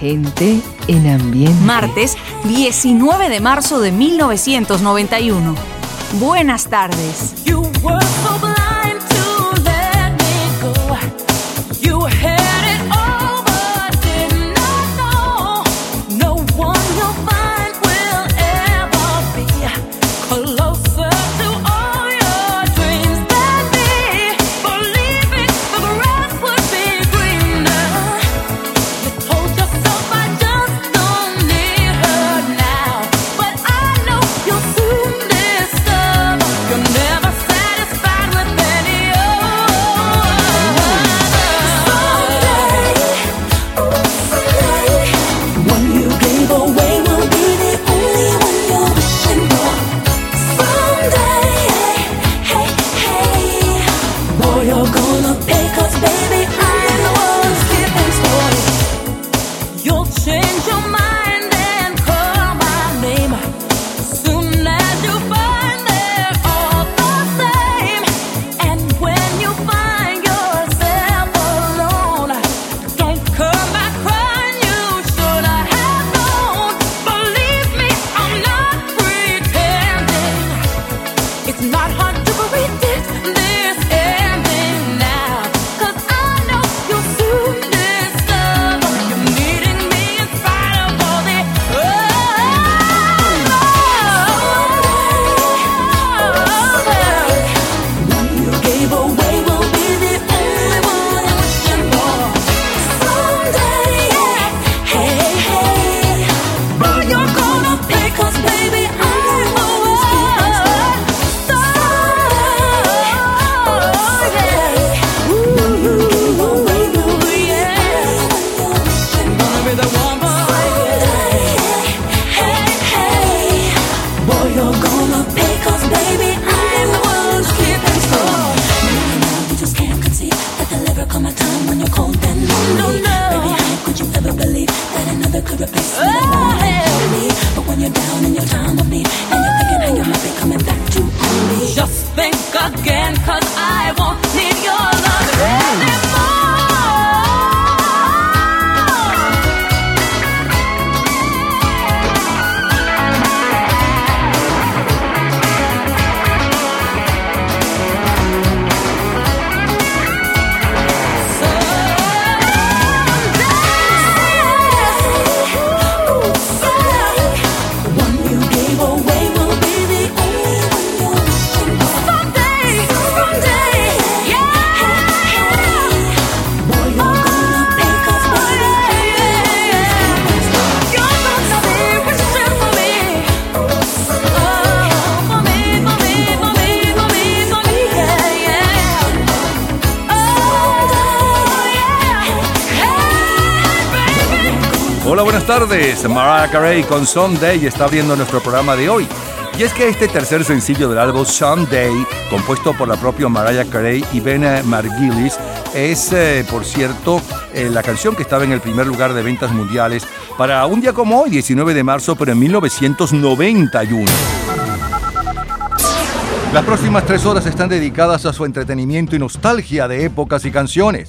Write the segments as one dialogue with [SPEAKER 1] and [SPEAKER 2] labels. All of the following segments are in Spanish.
[SPEAKER 1] Gente en ambiente.
[SPEAKER 2] Martes 19 de marzo de 1991. Buenas tardes.
[SPEAKER 3] Mariah Carey con Someday está abriendo nuestro programa de hoy. Y es que este tercer sencillo del álbum Someday, compuesto por la propia Mariah Carey y Ben Margulis, es, eh, por cierto, eh, la canción que estaba en el primer lugar de ventas mundiales para un día como hoy, 19 de marzo, pero en 1991. Las próximas tres horas están dedicadas a su entretenimiento y nostalgia de épocas y canciones.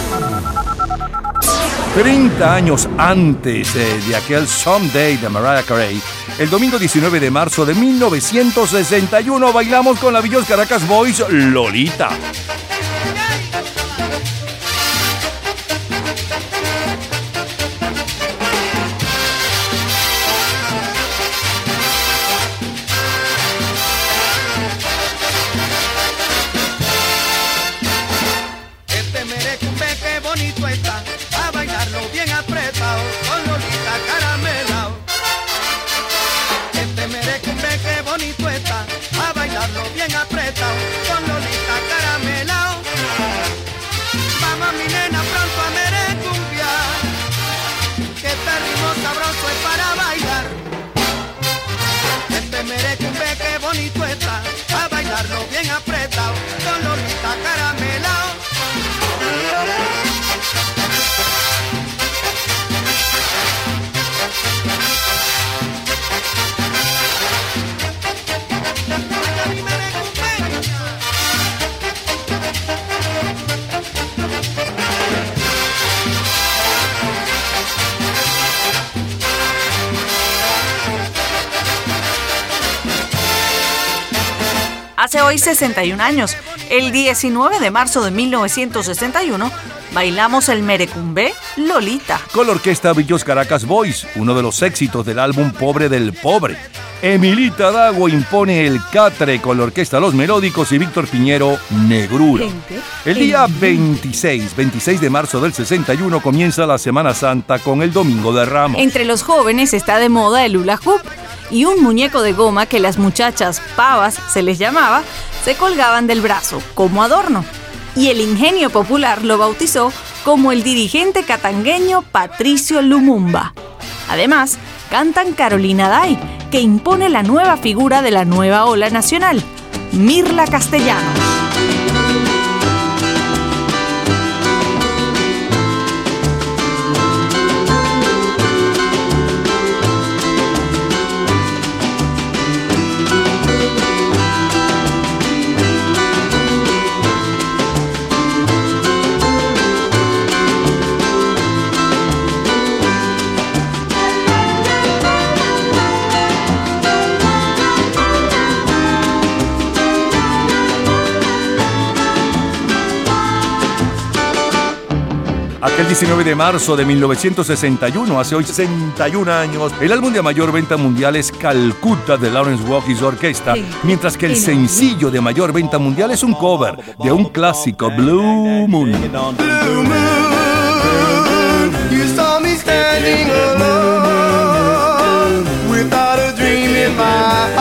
[SPEAKER 3] 30 años antes de aquel Someday de Mariah Carey, el domingo 19 de marzo de 1961 bailamos con la Villos Caracas Boys Lolita.
[SPEAKER 4] Bien apretado con Lolita caramelao.
[SPEAKER 5] Hace hoy 61 años, el 19 de marzo de 1961, bailamos el merecumbe Lolita.
[SPEAKER 3] Con la orquesta Villos Caracas Boys, uno de los éxitos del álbum Pobre del Pobre. Emilita Dago impone el catre con la orquesta Los Melódicos y Víctor Piñero Negrura. El día 26, 26 de marzo del 61 comienza la Semana Santa con el Domingo de Ramos.
[SPEAKER 5] Entre los jóvenes está de moda el hula hoop y un muñeco de goma que las muchachas pavas se les llamaba, se colgaban del brazo como adorno. Y el ingenio popular lo bautizó como el dirigente catangueño Patricio Lumumba. Además, cantan Carolina Day, que impone la nueva figura de la nueva ola nacional, Mirla Castellano.
[SPEAKER 3] Aquel 19 de marzo de 1961, hace hoy 61 años, el álbum de mayor venta mundial es Calcutta de Lawrence Walkies Orquesta, mientras que el sencillo de mayor venta mundial es un cover de un clásico Blue Moon.
[SPEAKER 4] Blue moon, you saw me standing alone without a dream in my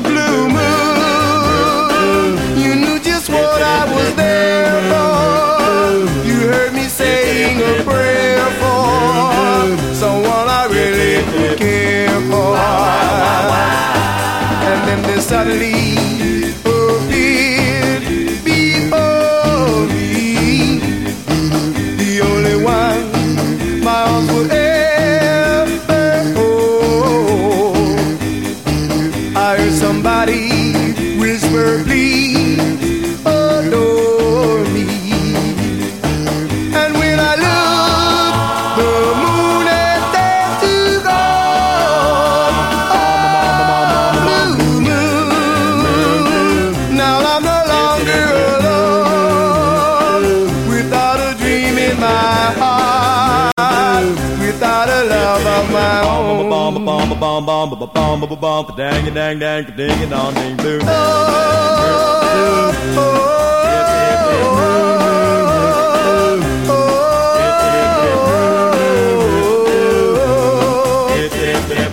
[SPEAKER 4] Blue moon, you knew just what I was there for. You heard me saying a prayer for someone I really care for. And then there suddenly in my heart without a love of my own. Dang dang dang ding dong ding blue. Oh, oh, oh,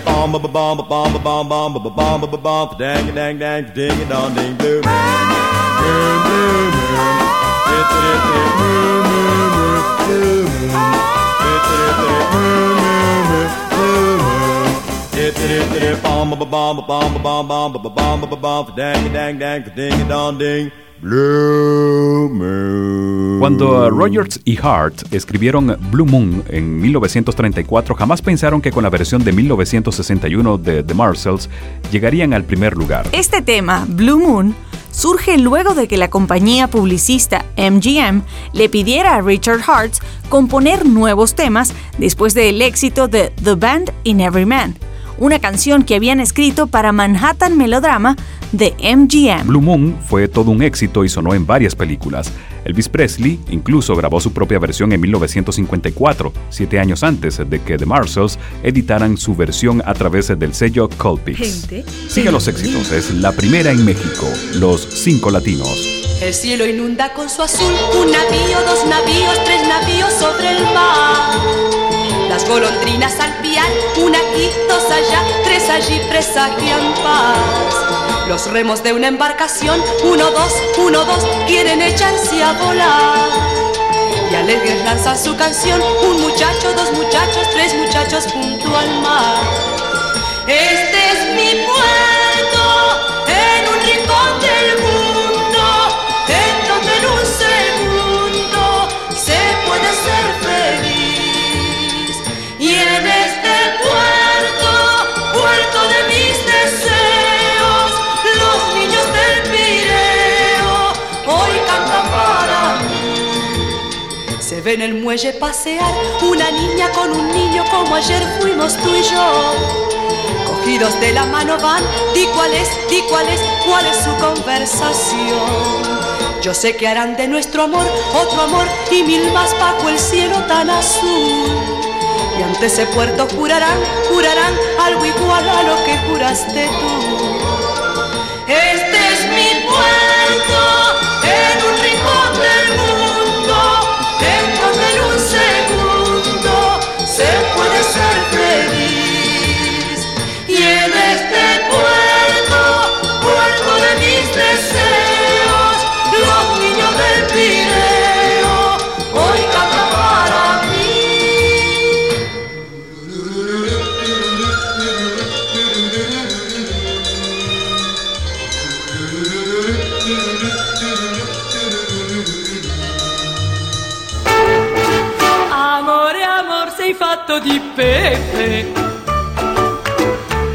[SPEAKER 4] bomb ba bomb bomb bomb bomb bomb bomb bomb bomb dang dang dang ding dong ding boom boom boom boom boom boom boom
[SPEAKER 6] Cuando Rogers y Hart escribieron Blue Moon en 1934, jamás pensaron que con la versión de 1961 de The Marshalls llegarían al primer lugar.
[SPEAKER 5] Este tema, Blue Moon, surge luego de que la compañía publicista MGM le pidiera a Richard Hart componer nuevos temas después del éxito de The Band in Every Man, una canción que habían escrito para Manhattan Melodrama de MGM.
[SPEAKER 6] Blue Moon fue todo un éxito y sonó en varias películas. Elvis Presley incluso grabó su propia versión en 1954, siete años antes de que The Marshalls editaran su versión a través del sello Colpix. Sigue los éxitos, es la primera en México, Los Cinco Latinos.
[SPEAKER 2] El cielo inunda con su azul, un navío, dos navíos, tres navíos sobre el mar. Las golondrinas al piar, una aquí, dos allá, tres allí presagian paz. Los remos de una embarcación, uno, dos, uno, dos, quieren echarse a volar. y alegres lanzan su canción. Un muchacho, dos muchachos, tres muchachos junto al mar. Este es mi puerto, en el muelle pasear una niña con un niño como ayer fuimos tú y yo. Cogidos de la mano van, di cuál es, di cuál es, cuál es su conversación. Yo sé que harán de nuestro amor otro amor y mil más bajo el cielo tan azul. Y ante ese puerto jurarán, jurarán algo igual a lo que juraste tú. Este es mi puerto, en un
[SPEAKER 7] pepe.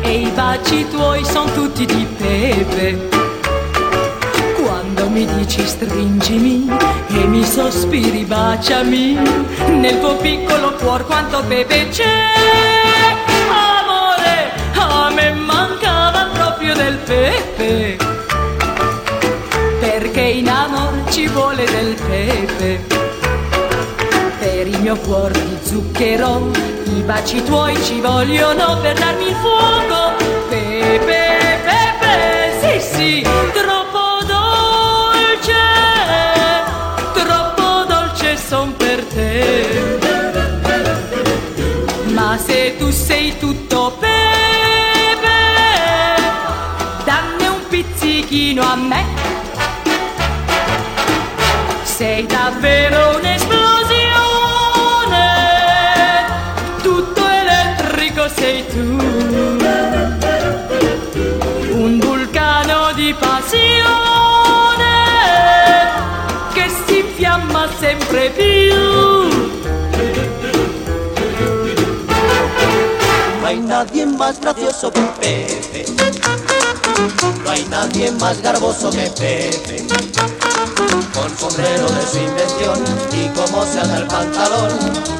[SPEAKER 7] E i baci tuoi sono tutti di pepe. Quando mi dici stringimi e mi sospiri baciami, nel tuo piccolo cuor quanto pepe c'è. Amore, a me mancava proprio del pepe. Perché in amor ci vuole del pepe mio cuore di zucchero. I baci tuoi ci vogliono per darmi il fuoco. Pepe, pepe, sì, sì,
[SPEAKER 8] más gracioso que Pepe. No hay nadie más garboso que Pepe. Con sombrero de su invención y cómo se ata el pantalón.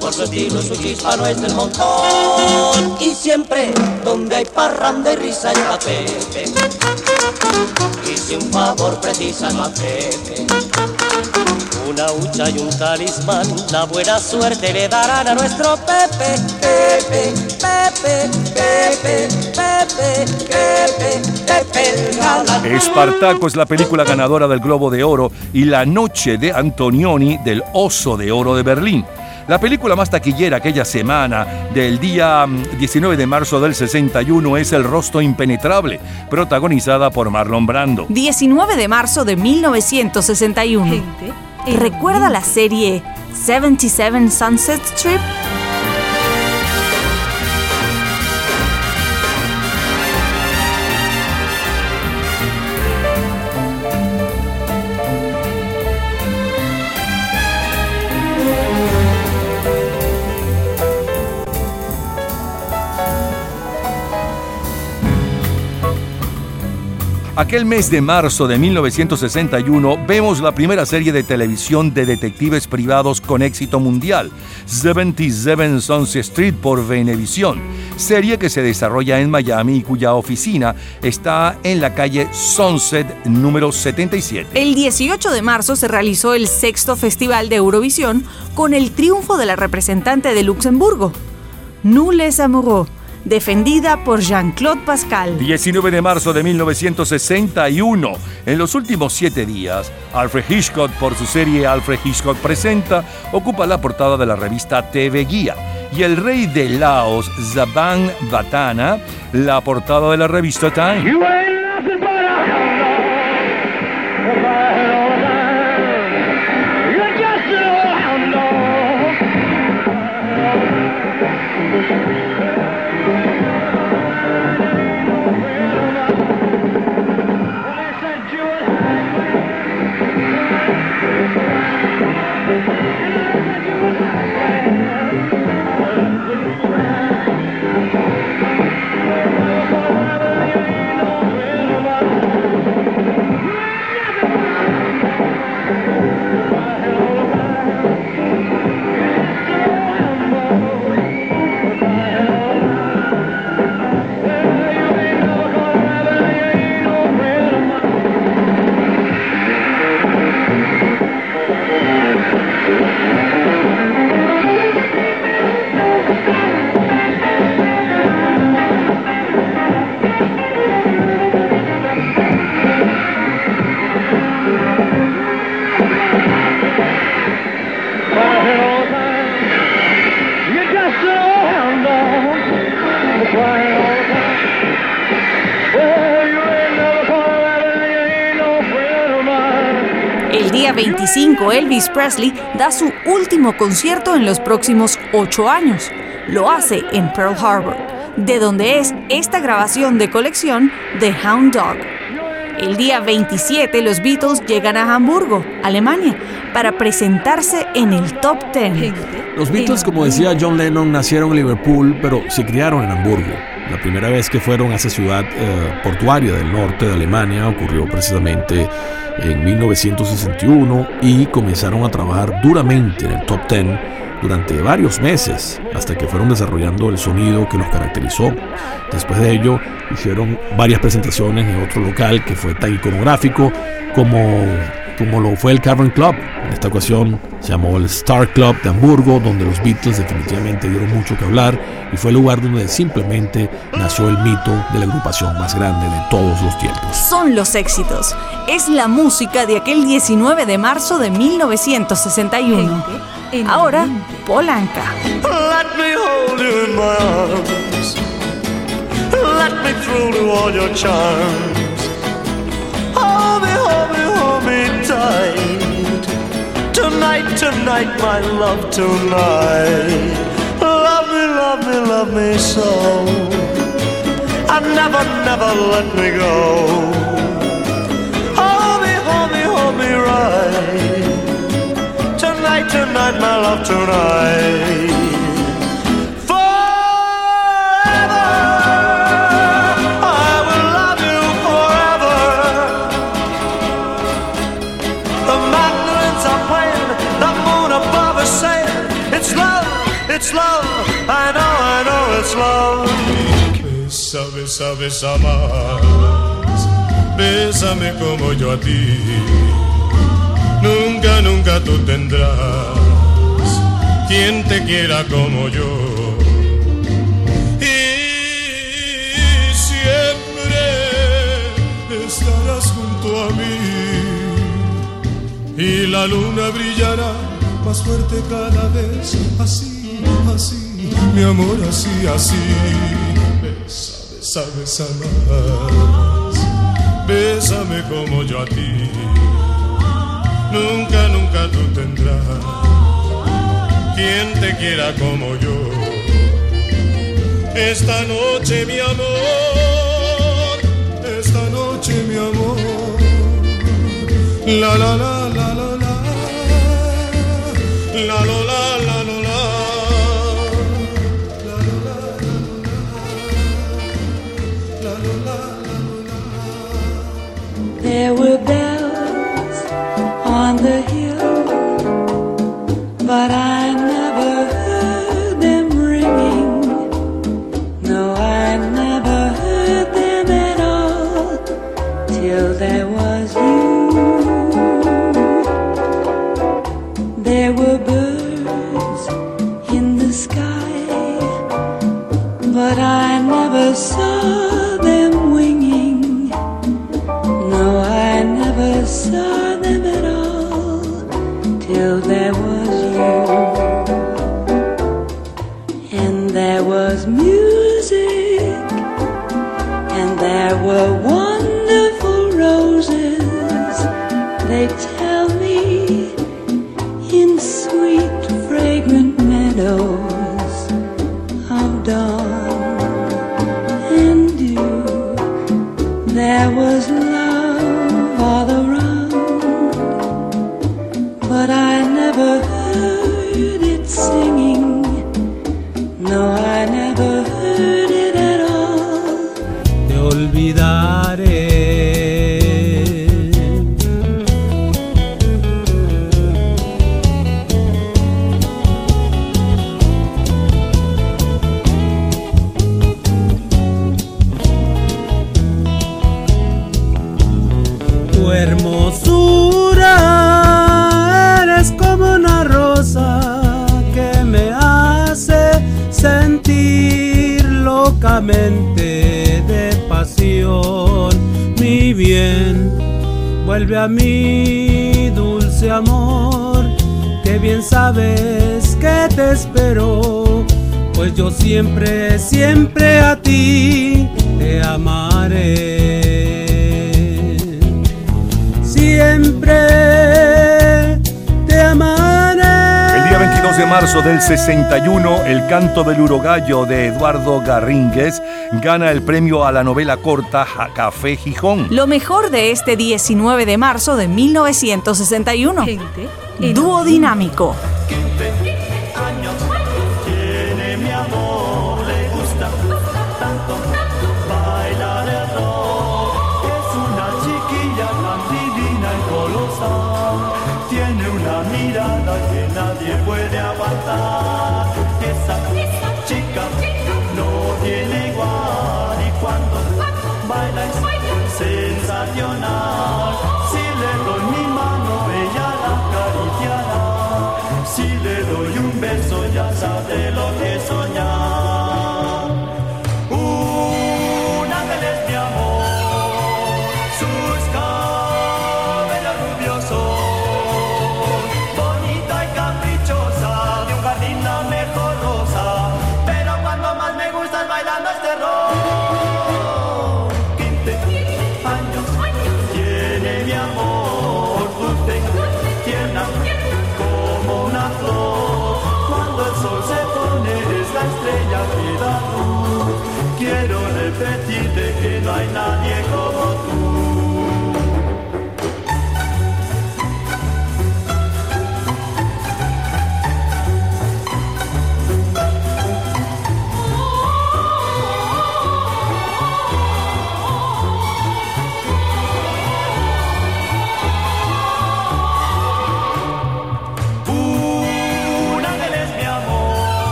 [SPEAKER 8] Por su estilo su chispa no es del montón. Y siempre donde hay parranda y risa está Pepe. Y si un favor precisan a Pepe. Una hucha y un talismán, la buena suerte le darán a nuestro Pepe, Pepe, Pepe, Pepe, Pepe, Pepe, Pepe.
[SPEAKER 3] Espartaco es la película ganadora del Globo de Oro y La Noche de Antonioni del Oso de Oro de Berlín. La película más taquillera aquella semana del día mm, 19 de marzo del 61 es El Rostro Impenetrable, protagonizada por Marlon Brando.
[SPEAKER 5] 19 de marzo de 1961. ¿Recuerda la serie 77 Sunset Strip?
[SPEAKER 3] Aquel mes de marzo de 1961 vemos la primera serie de televisión de detectives privados con éxito mundial, 77 Sunset Street por Venevisión, serie que se desarrolla en Miami y cuya oficina está en la calle Sunset número 77.
[SPEAKER 5] El 18 de marzo se realizó el sexto Festival de Eurovisión con el triunfo de la representante de Luxemburgo, Nous les amoureux, defendida por Jean-Claude Pascal.
[SPEAKER 3] 19 de marzo de 1961. En los últimos siete días, Alfred Hitchcock, por su serie Alfred Hitchcock Presenta, ocupa la portada de la revista TV Guía. Y el rey de Laos, Zaban Batana, la portada de la revista Time.
[SPEAKER 5] Elvis Presley da su último concierto en los próximos ocho años. Lo hace en Pearl Harbor, de donde es esta grabación de colección de Hound Dog. El día 27 los Beatles llegan a Hamburgo, Alemania, para presentarse en el Top 10.
[SPEAKER 9] Los Beatles, como decía John Lennon, nacieron en Liverpool, pero se criaron en Hamburgo. La primera vez que fueron a esa ciudad eh, portuaria del norte de Alemania ocurrió precisamente en 1961 y comenzaron a trabajar duramente en el Top 10 durante varios meses hasta que fueron desarrollando el sonido que los caracterizó. Después de ello hicieron varias presentaciones en otro local que fue tan iconográfico como, como lo fue el Cavern Club. En esta ocasión se llamó el Star Club de Hamburgo, donde los Beatles definitivamente dieron mucho que hablar y fue el lugar donde simplemente nació el mito de la agrupación más grande de todos los tiempos.
[SPEAKER 5] Son los éxitos. Es la música de aquel 19 de marzo de 1961. Ahora, Polanca.
[SPEAKER 10] Let me hold you in my arms. Let me thrill to all your charms. Hold me, hold me, hold tight. Tonight, tonight, my love, tonight. Love me, love me, love me so. And never, never let me go. Hold me, hold me, hold me right. Tonight, tonight, my love, tonight.
[SPEAKER 11] Besa, besa, besa más. Bésame como yo a ti. Nunca, nunca tú tendrás quien te quiera como yo. Y siempre estarás junto a mí. Y la luna brillará más fuerte cada vez. Así, así, mi amor, así, así. Besa más. Bésame como yo a ti. Nunca, nunca tú tendrás quien te quiera como yo. Esta noche, mi amor, esta noche, mi amor. La la la la la. La la la la
[SPEAKER 12] siempre, siempre a ti te amaré. Siempre te amaré. El día
[SPEAKER 3] 22 de marzo del 61, El canto del urogallo de Eduardo Garrínguez gana el premio a la novela corta a Café Gijón.
[SPEAKER 10] Lo mejor de este 19 de marzo de 1961. Gente, Dúo dinámico.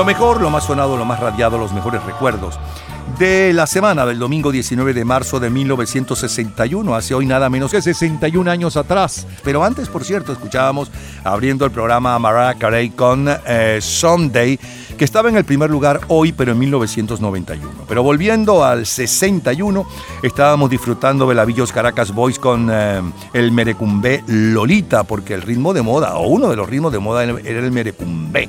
[SPEAKER 3] Lo mejor, lo más sonado, lo más radiado, los mejores recuerdos. De la semana del domingo 19 de marzo de 1961, hace hoy nada menos que 61 años atrás. Pero antes, por cierto, escuchábamos abriendo el programa Mariah Carey con eh, Someday, que estaba en el primer lugar hoy, pero en 1991. Pero volviendo al 61, estábamos disfrutando Belavillos Caracas Boys con eh, el merecumbé Lolita, porque el ritmo de moda, o uno de los ritmos de moda, era el merecumbé.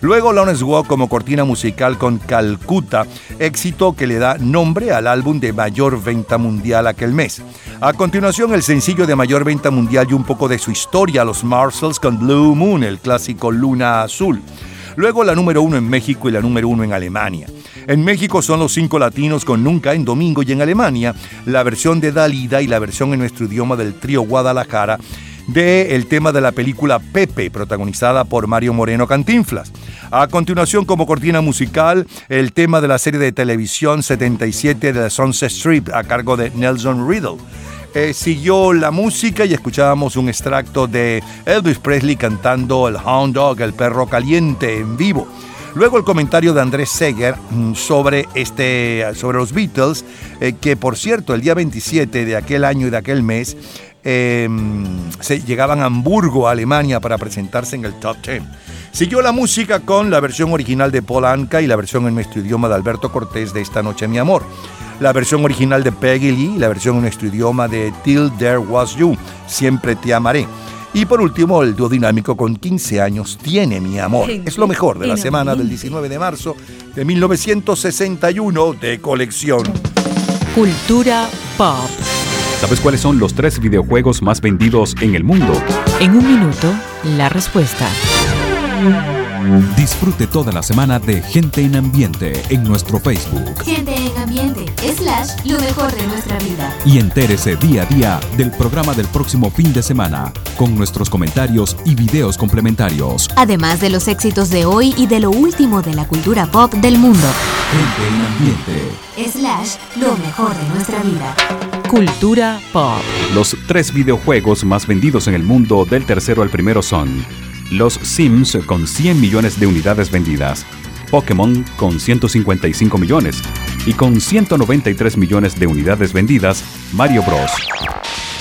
[SPEAKER 3] Luego Lawrence Walk como cortina musical con Calcuta, éxito que le da nombre al álbum de mayor venta mundial aquel mes. A continuación el sencillo de mayor venta mundial y un poco de su historia, los Marshalls con Blue Moon, el clásico Luna Azul. Luego la número uno en México y la número uno en Alemania. En México son los cinco latinos con Nunca en Domingo y en Alemania la versión de Dalida y la versión en nuestro idioma del trío Guadalajara de el tema de la película Pepe, protagonizada por Mario Moreno Cantinflas. A continuación, como cortina musical, el tema de la serie de televisión 77 de Sunset Strip a cargo de Nelson Riddle. Eh, siguió la música y escuchábamos un extracto de Elvis Presley cantando el Hound Dog, el perro caliente en vivo. Luego el comentario de Andrés Seger mm, sobre, este, sobre los Beatles, eh, que por cierto el día 27 de aquel año y de aquel mes eh, se llegaban a Hamburgo, Alemania, para presentarse en el Top Ten. Siguió la música con la versión original de Paul Anka y la versión en nuestro idioma de Alberto Cortés de Esta Noche Mi Amor. La versión original de Peggy Lee y la versión en nuestro idioma de Till There Was You, Siempre Te Amaré. Y por último, el dúo dinámico con 15 años, Tiene Mi Amor. Es lo mejor de la semana del 19 de marzo de 1961 de colección.
[SPEAKER 13] Cultura pop.
[SPEAKER 6] ¿Sabes cuáles son los tres videojuegos más vendidos en el mundo?
[SPEAKER 13] En un minuto, la respuesta.
[SPEAKER 14] Disfrute toda la semana de Gente en Ambiente en nuestro Facebook.
[SPEAKER 15] Gente en ambiente, slash, lo mejor de nuestra vida.
[SPEAKER 14] Y entérese día a día del programa del próximo fin de semana, con nuestros comentarios y videos complementarios.
[SPEAKER 15] Además de los éxitos de hoy y de lo último de la cultura pop del mundo.
[SPEAKER 14] Gente en Ambiente.
[SPEAKER 15] Slash, lo mejor de nuestra vida.
[SPEAKER 13] Cultura pop.
[SPEAKER 6] Los tres videojuegos más vendidos en el mundo del tercero al primero son Los Sims con 100 millones de unidades vendidas, Pokémon con 155 millones y con 193 millones de unidades vendidas, Mario Bros.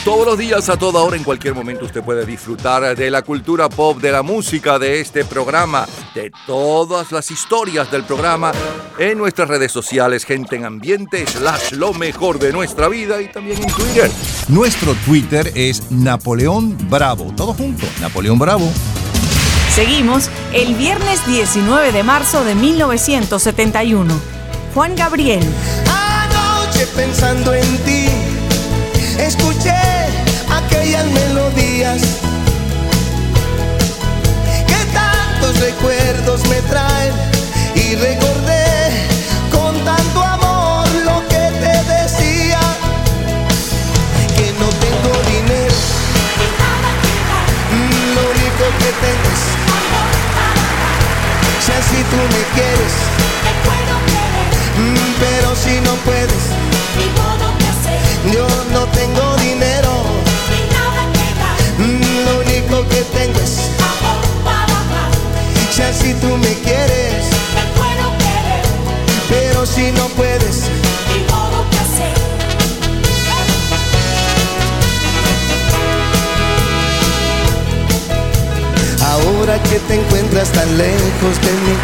[SPEAKER 3] Todos los días, a toda hora, en cualquier momento, usted puede disfrutar de la cultura pop, de la música, de este programa, de todas las historias del programa en nuestras redes sociales, gente en ambiente, slash lo mejor de nuestra vida y también en Twitter. Nuestro Twitter es Napoleón Bravo. Todo junto, Napoleón Bravo.
[SPEAKER 5] Seguimos el viernes 19 de marzo de 1971. Juan Gabriel.
[SPEAKER 16] Anoche pensando en ti, aquellas melodías que tantos recuerdos me traen. Y recordé con tanto amor lo que te decía que no tengo dinero. Lo único que tengo es si así tú me quieres pero si no puedes encuentras tan lejos de mí,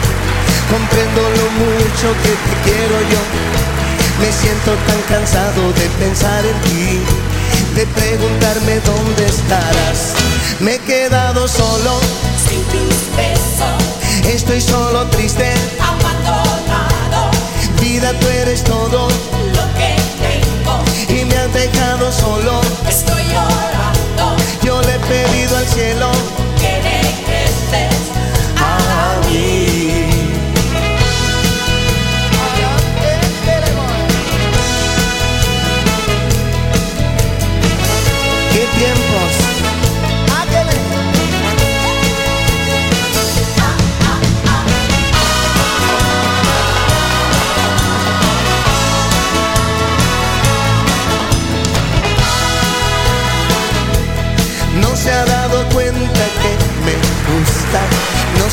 [SPEAKER 16] comprendo lo mucho que te quiero yo. Me siento tan cansado de pensar en ti, de preguntarme dónde estarás. Me he quedado solo,
[SPEAKER 2] Sin tus besos,
[SPEAKER 16] estoy solo triste.
[SPEAKER 2] abandonado,
[SPEAKER 16] Vida, tú eres todo
[SPEAKER 2] lo que tengo,
[SPEAKER 16] y me has dejado solo.
[SPEAKER 2] estoy llorando,
[SPEAKER 16] Yo le he pedido al cielo
[SPEAKER 2] que regreses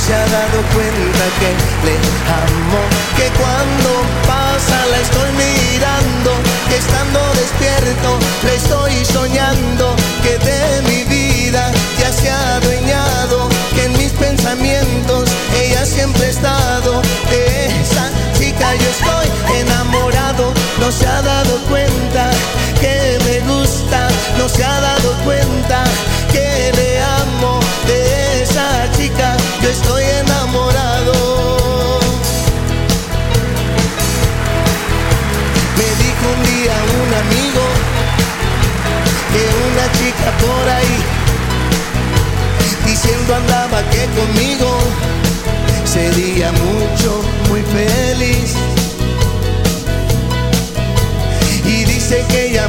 [SPEAKER 16] se ha dado cuenta que le amo, que cuando pasa la estoy mirando, que estando despierto le estoy soñando, que de mi vida ya se ha adueñado, que en mis pensamientos ella siempre ha estado, de esa chica yo estoy enamorado, no se ha dado cuenta que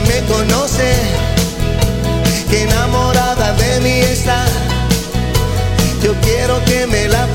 [SPEAKER 16] me conoce, que enamorada de mí está. Yo quiero que me la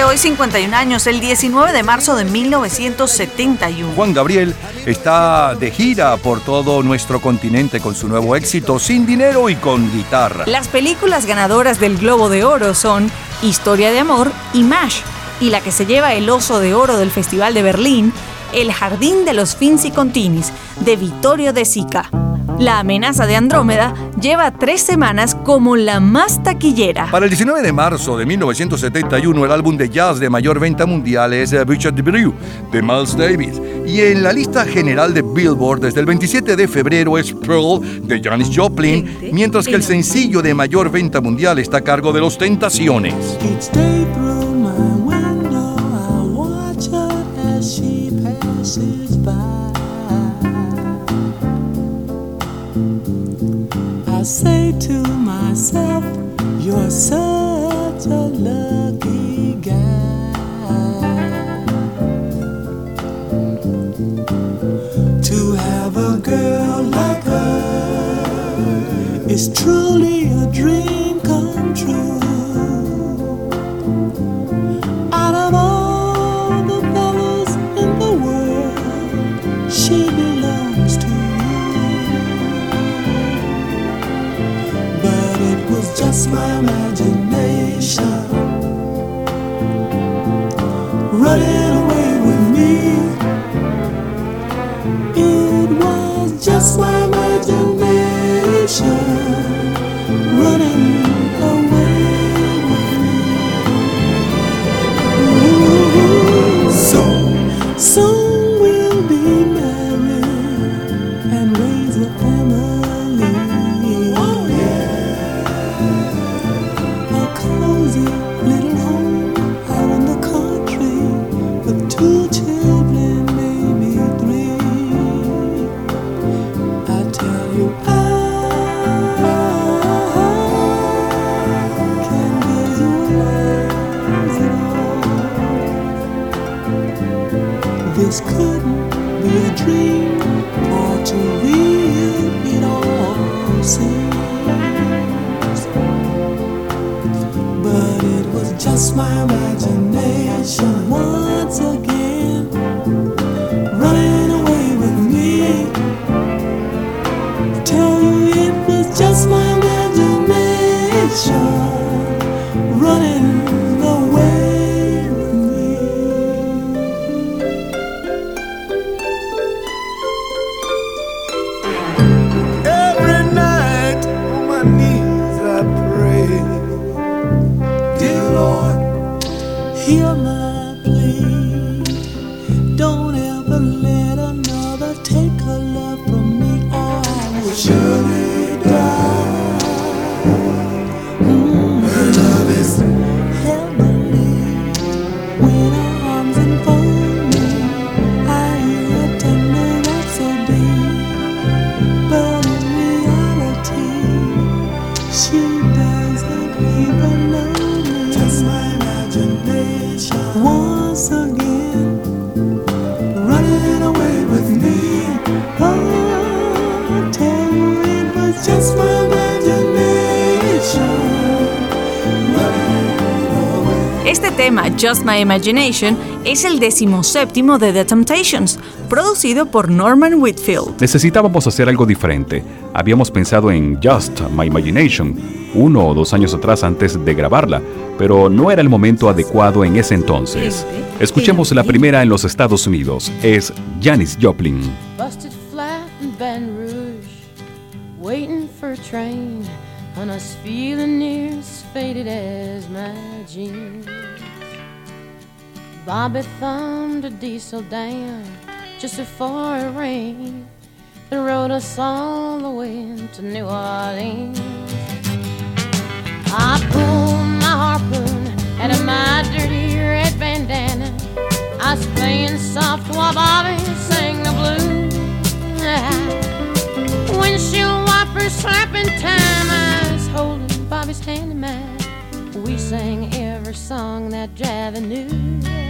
[SPEAKER 5] Hace hoy 51 años, el 19 de marzo de 1971.
[SPEAKER 3] Juan Gabriel está de gira por todo nuestro continente con su nuevo éxito, Sin Dinero y con Guitarra.
[SPEAKER 5] Las películas ganadoras del Globo de Oro son Historia de Amor y MASH, y la que se lleva el Oso de Oro del Festival de Berlín, El Jardín de los Finzi Continis, de Vittorio De Sica. La amenaza de Andrómeda lleva tres semanas como la más taquillera.
[SPEAKER 3] Para el 19 de marzo de 1971, el álbum de jazz de mayor venta mundial es eh, Richard Brew, de Miles Davis. Y en la lista general de Billboard desde el 27 de febrero es Pearl, de Janis Joplin, mientras que el sencillo de mayor venta mundial está a cargo de Los Tentaciones.
[SPEAKER 17] say to myself, You're such a lucky guy to have a
[SPEAKER 18] girl like her is truly a dream. Was just my imagination. once Just My Imagination,
[SPEAKER 5] es el decimoséptimo de The Temptations, producido por Norman Whitfield.
[SPEAKER 6] Necesitábamos hacer algo diferente. Habíamos pensado en Just My Imagination, uno o dos años atrás antes de grabarla, pero no era el momento adecuado en ese entonces. Escuchemos la primera en los Estados Unidos. Es Janis Joplin.
[SPEAKER 19] Busted flat in Baton Rouge, waiting for a train, and I was feeling near as faded as my jeans. Bobby thumbed a diesel down just before it rained and rode us all the way to New Orleans. I pulled my harpoon out of my dirty red bandana. I was playing soft while Bobby sang the blues. Windshield wipers slapping time. I was holding Bobby's hand in mine. We sang every song that Javi knew.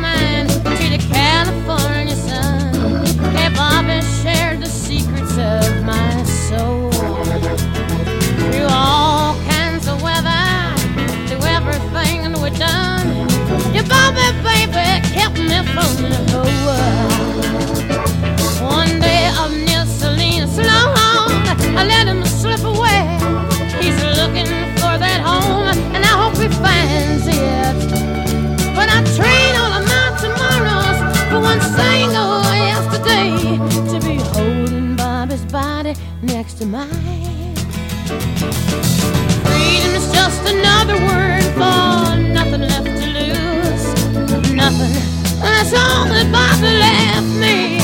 [SPEAKER 19] California sun have all been shared the secrets of my soul. Through all kinds of weather, through everything we've done, you Bobby, baby, kept me from the whole world. body next to mine. Freedom is just another word for nothing left to lose. Nothing. That's all that Bobby left me.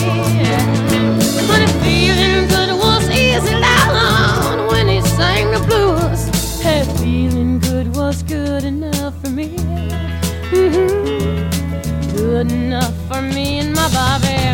[SPEAKER 19] When it feeling good was easy down when he sang the blues. Hey, feeling good was good enough for me. Mm-hmm. Good enough for me and my Bobby.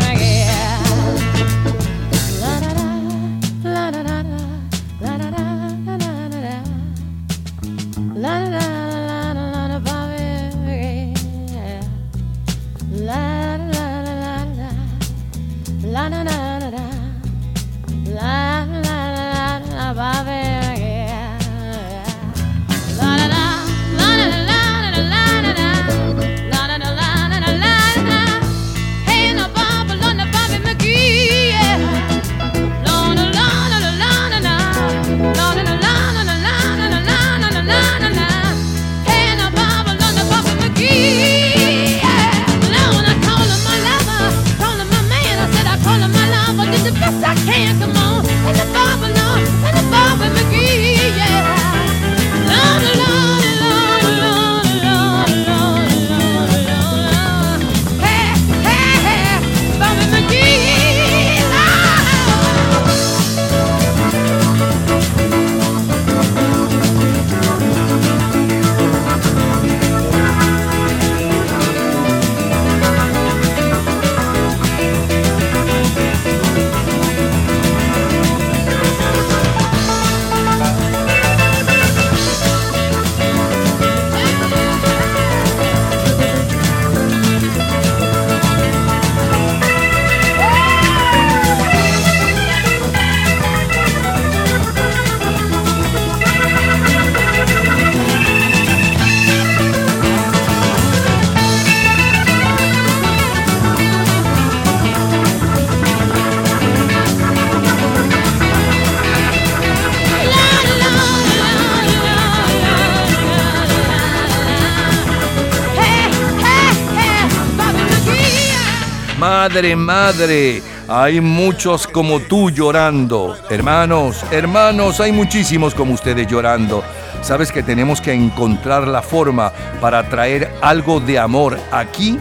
[SPEAKER 3] Madre, madre, hay muchos como tú llorando. Hermanos, hermanos, hay muchísimos como ustedes llorando. Sabes que tenemos que encontrar la forma para traer algo de amor aquí,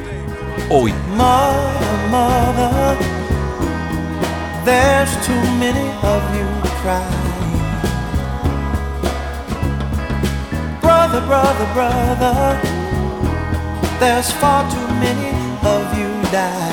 [SPEAKER 3] hoy.
[SPEAKER 20] Brother, brother, brother, there's far too many of you dying.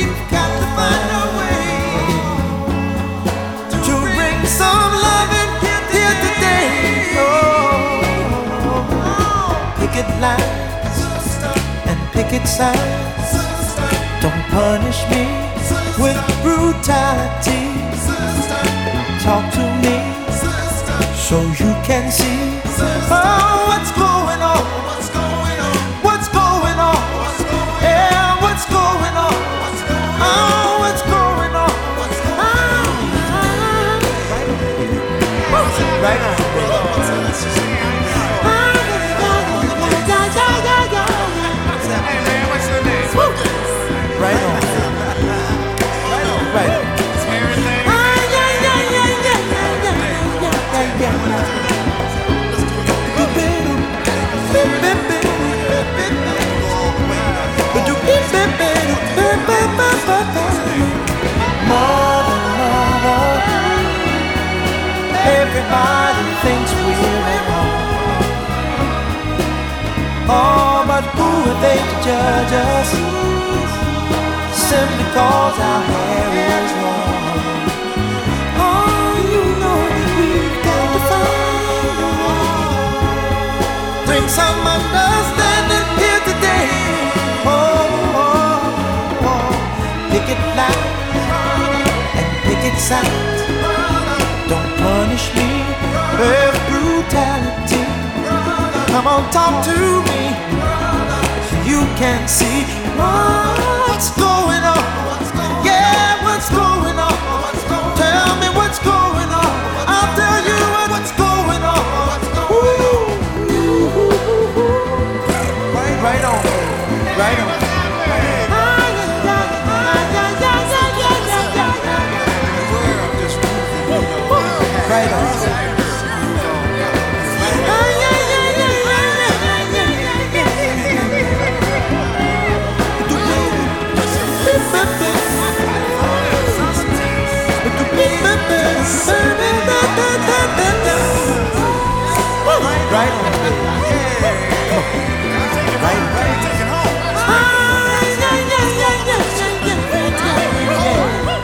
[SPEAKER 20] picket. Don't punish me with brutality. Talk to me so you can see oh, what's going on. Everybody thinks we're at home. Oh, but who are they to judge us? Simply cause our hair is long. Oh, you know we've got to find. Bring some understanding here today. Oh, oh, oh. picket lines and picket signs. Me brutality. Come on, talk to me so you can see what's going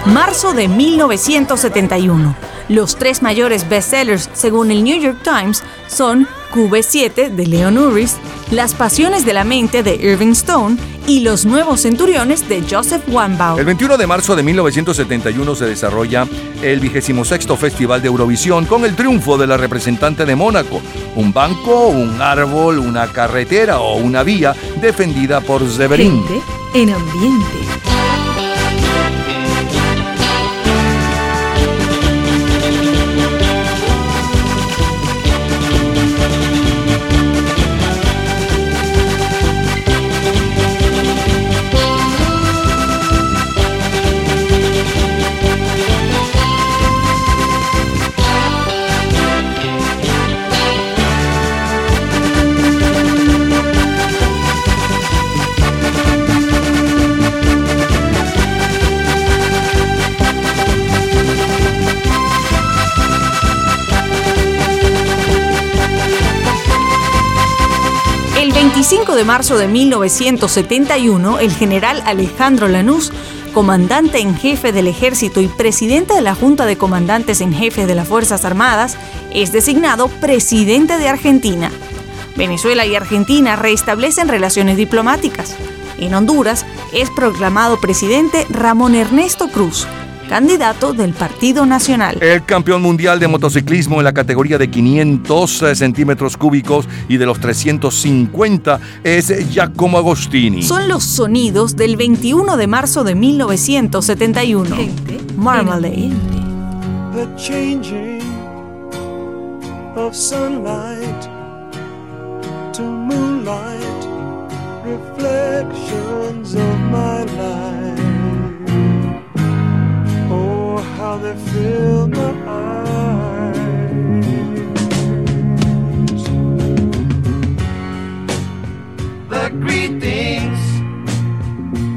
[SPEAKER 5] Marzo de 1971. Los tres mayores bestsellers, según el New York Times, son QB7 de Leon Uris, Las Pasiones de la Mente de Irving Stone y Los Nuevos Centuriones de Joseph Wambaugh.
[SPEAKER 3] El 21 de marzo de 1971 se desarrolla el 26 Festival de Eurovisión con el triunfo de la representante de Mónaco, un banco, un árbol, una carretera o una vía defendida por Severin.
[SPEAKER 1] Gente en ambiente.
[SPEAKER 5] De marzo de 1971, el general Alejandro Lanús, comandante en jefe del ejército y presidente de la Junta de Comandantes en Jefe de las Fuerzas Armadas, es designado presidente de Argentina. Venezuela y Argentina restablecen relaciones diplomáticas. En Honduras es proclamado presidente Ramón Ernesto Cruz, candidato del Partido Nacional.
[SPEAKER 3] El campeón mundial de motociclismo en la categoría de 500 centímetros cúbicos y de los 350 es Giacomo Agostini.
[SPEAKER 5] Son los sonidos del 21 de marzo de 1971. Marmalade.
[SPEAKER 10] the changing of sunlight to moonlight, reflections of my life. Oh, how they fill my eyes.
[SPEAKER 21] the greetings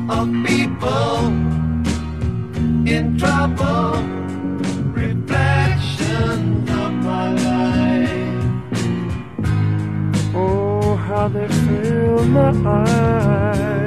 [SPEAKER 21] of people in trouble, reflections of my life.
[SPEAKER 10] Oh, how they fill my eyes.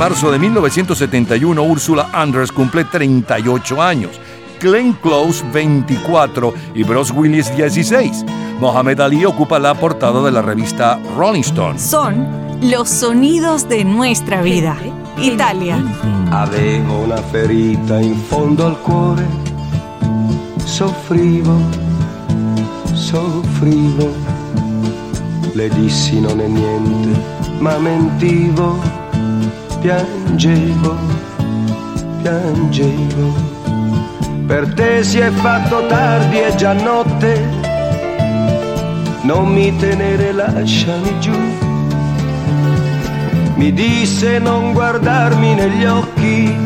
[SPEAKER 3] Marzo de 1971, Ursula Andress cumple 38 años. Glenn Close 24 y Bruce Willis 16. Mohamed Ali ocupa la portada de la revista Rolling Stone.
[SPEAKER 5] Son los sonidos de nuestra vida. Italia.
[SPEAKER 22] Avevo una ferita in fondo al cuore, soffrivo, soffrivo. Le dissi non è niente, ma mentivo, piangevo, piangevo. Per te si è fatto tardi, è già notte, non mi tenere, lasciami giù. Mi disse non guardarmi negli occhi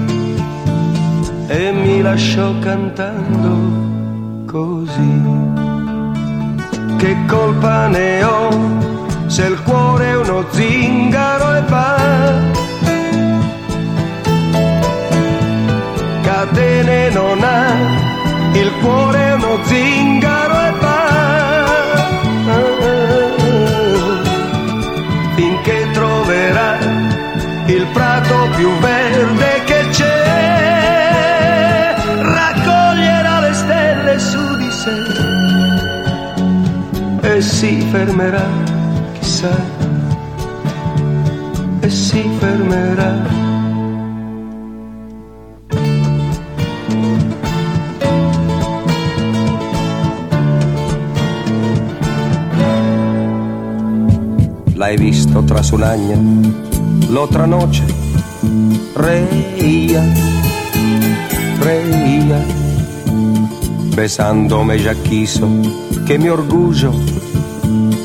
[SPEAKER 22] e mi lasciò cantando così. Che colpa ne ho se il cuore è uno zingaro e va? Catene non ha, il cuore è uno zingaro e va. Finché troverà il prato più verde che c'è, raccoglierà le stelle su di sé e si fermerà, Tras un año, l'otra noche, reía, reía, besándome ya quiso que mi orgullo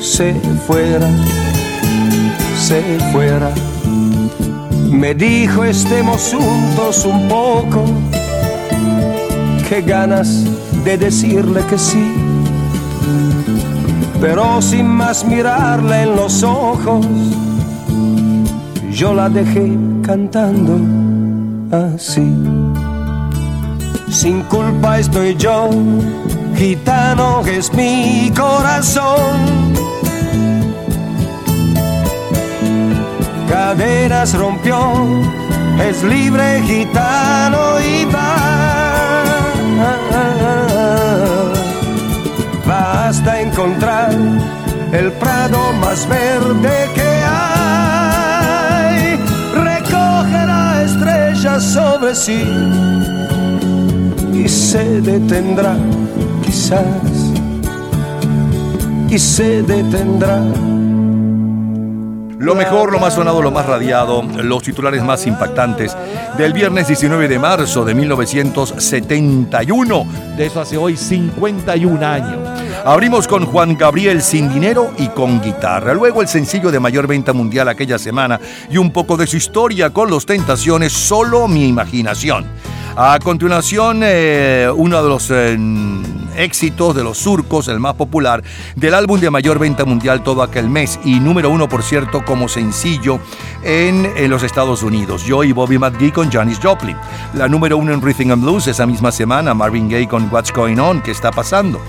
[SPEAKER 22] se fuera, se fuera. Me dijo estemos juntos un poco, qué ganas de decirle que sí, pero sin más mirarle en los ojos, yo la dejé cantando así. Sin culpa estoy yo, gitano es mi corazón. Cadenas rompió, es libre gitano y va. Hasta encontrar el prado más verde que hay. Recogerá estrellas sobre sí y se detendrá, quizás, y se detendrá.
[SPEAKER 3] Lo mejor, lo más sonado, lo más radiado, los titulares más impactantes del viernes 19 de marzo de 1971. De eso hace hoy 51 años. Abrimos con Juan Gabriel sin dinero y con guitarra. Luego el sencillo de mayor venta mundial aquella semana y un poco de su historia con los tentaciones, solo mi imaginación. A continuación, eh, uno de los eh, éxitos de los surcos, el más popular, del álbum de mayor venta mundial todo aquel mes y número uno, por cierto, como sencillo en, los Estados Unidos. Yo y Bobby McGee con Janis Joplin. La número uno en Rhythm and Blues esa misma semana, Marvin Gaye con What's Going On, ¿qué está pasando?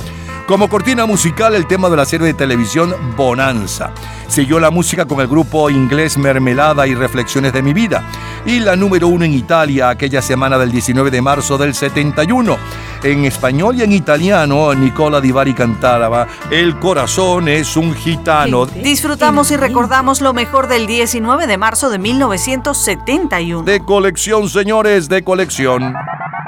[SPEAKER 3] Como cortina musical, el tema de la serie de televisión Bonanza. Siguió la música con el grupo inglés Mermelada y Reflexiones de mi vida. Y la número uno en Italia aquella semana del 19 de marzo del 71. En español y en italiano, Nicola Di Bari cantaba El corazón es un gitano.
[SPEAKER 5] Disfrutamos y recordamos lo mejor del 19 de marzo de 1971.
[SPEAKER 3] De colección, señores, de colección.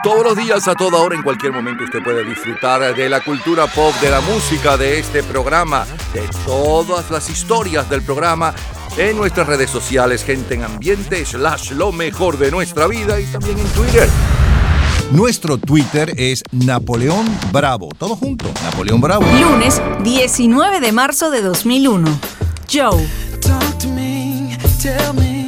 [SPEAKER 3] Todos los días, a toda hora, en cualquier momento, usted puede disfrutar de la cultura pop, de la música, de este programa, de todas las historias del programa en nuestras redes sociales, gente en ambiente, slash lo mejor de nuestra vida y también en Twitter. Nuestro Twitter es Napoleón Bravo. Todo junto, Napoleón Bravo.
[SPEAKER 5] Lunes 19 de marzo de 2001. Joe.
[SPEAKER 17] Talk to me, tell me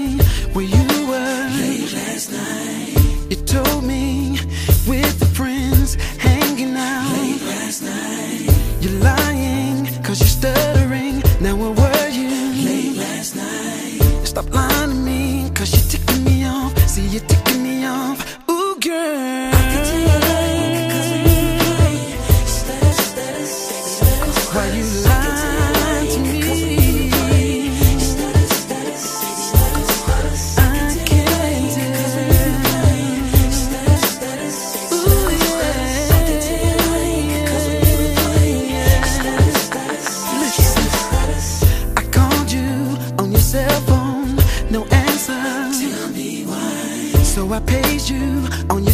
[SPEAKER 17] You're lying cause you're stuttering. Now where were you late last night? Stop lying to me cause you're ticking me off. See you're ticking me off. Ooh girl. You on your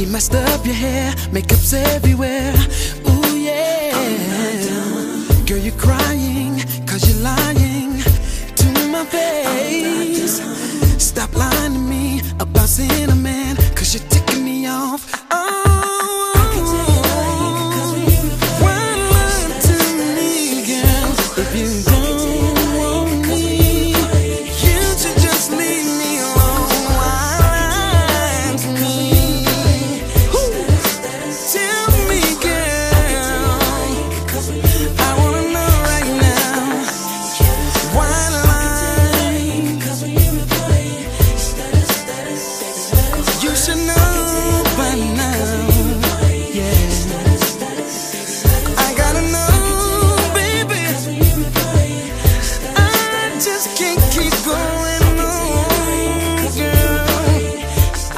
[SPEAKER 17] He messed up your hair, makeup's everywhere. Ooh yeah. Girl, you're crying, cause you're lying to my face. Stop lying to me about seeing a man, cause you're ticking me off. Oh,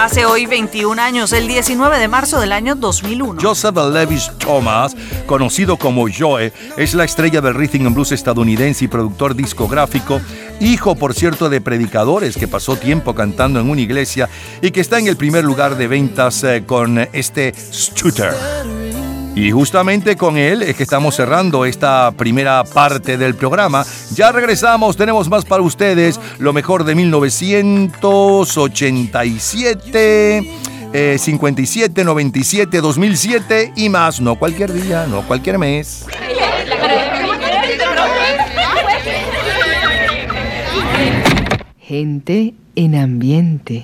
[SPEAKER 5] Hace hoy 21 años, el 19 de marzo del año 2001.
[SPEAKER 3] Joseph Levis Thomas, conocido como Joe, es la estrella del rhythm and blues estadounidense y productor discográfico, hijo por cierto de predicadores que pasó tiempo cantando en una iglesia y que está en el primer lugar de ventas eh, con este Scooter. Y justamente con él es que estamos cerrando esta primera parte del programa. Ya regresamos, tenemos más para ustedes, lo mejor de 1987. eh, 57, 97, 2007 y más, no cualquier día, no cualquier mes.
[SPEAKER 1] Gente en ambiente.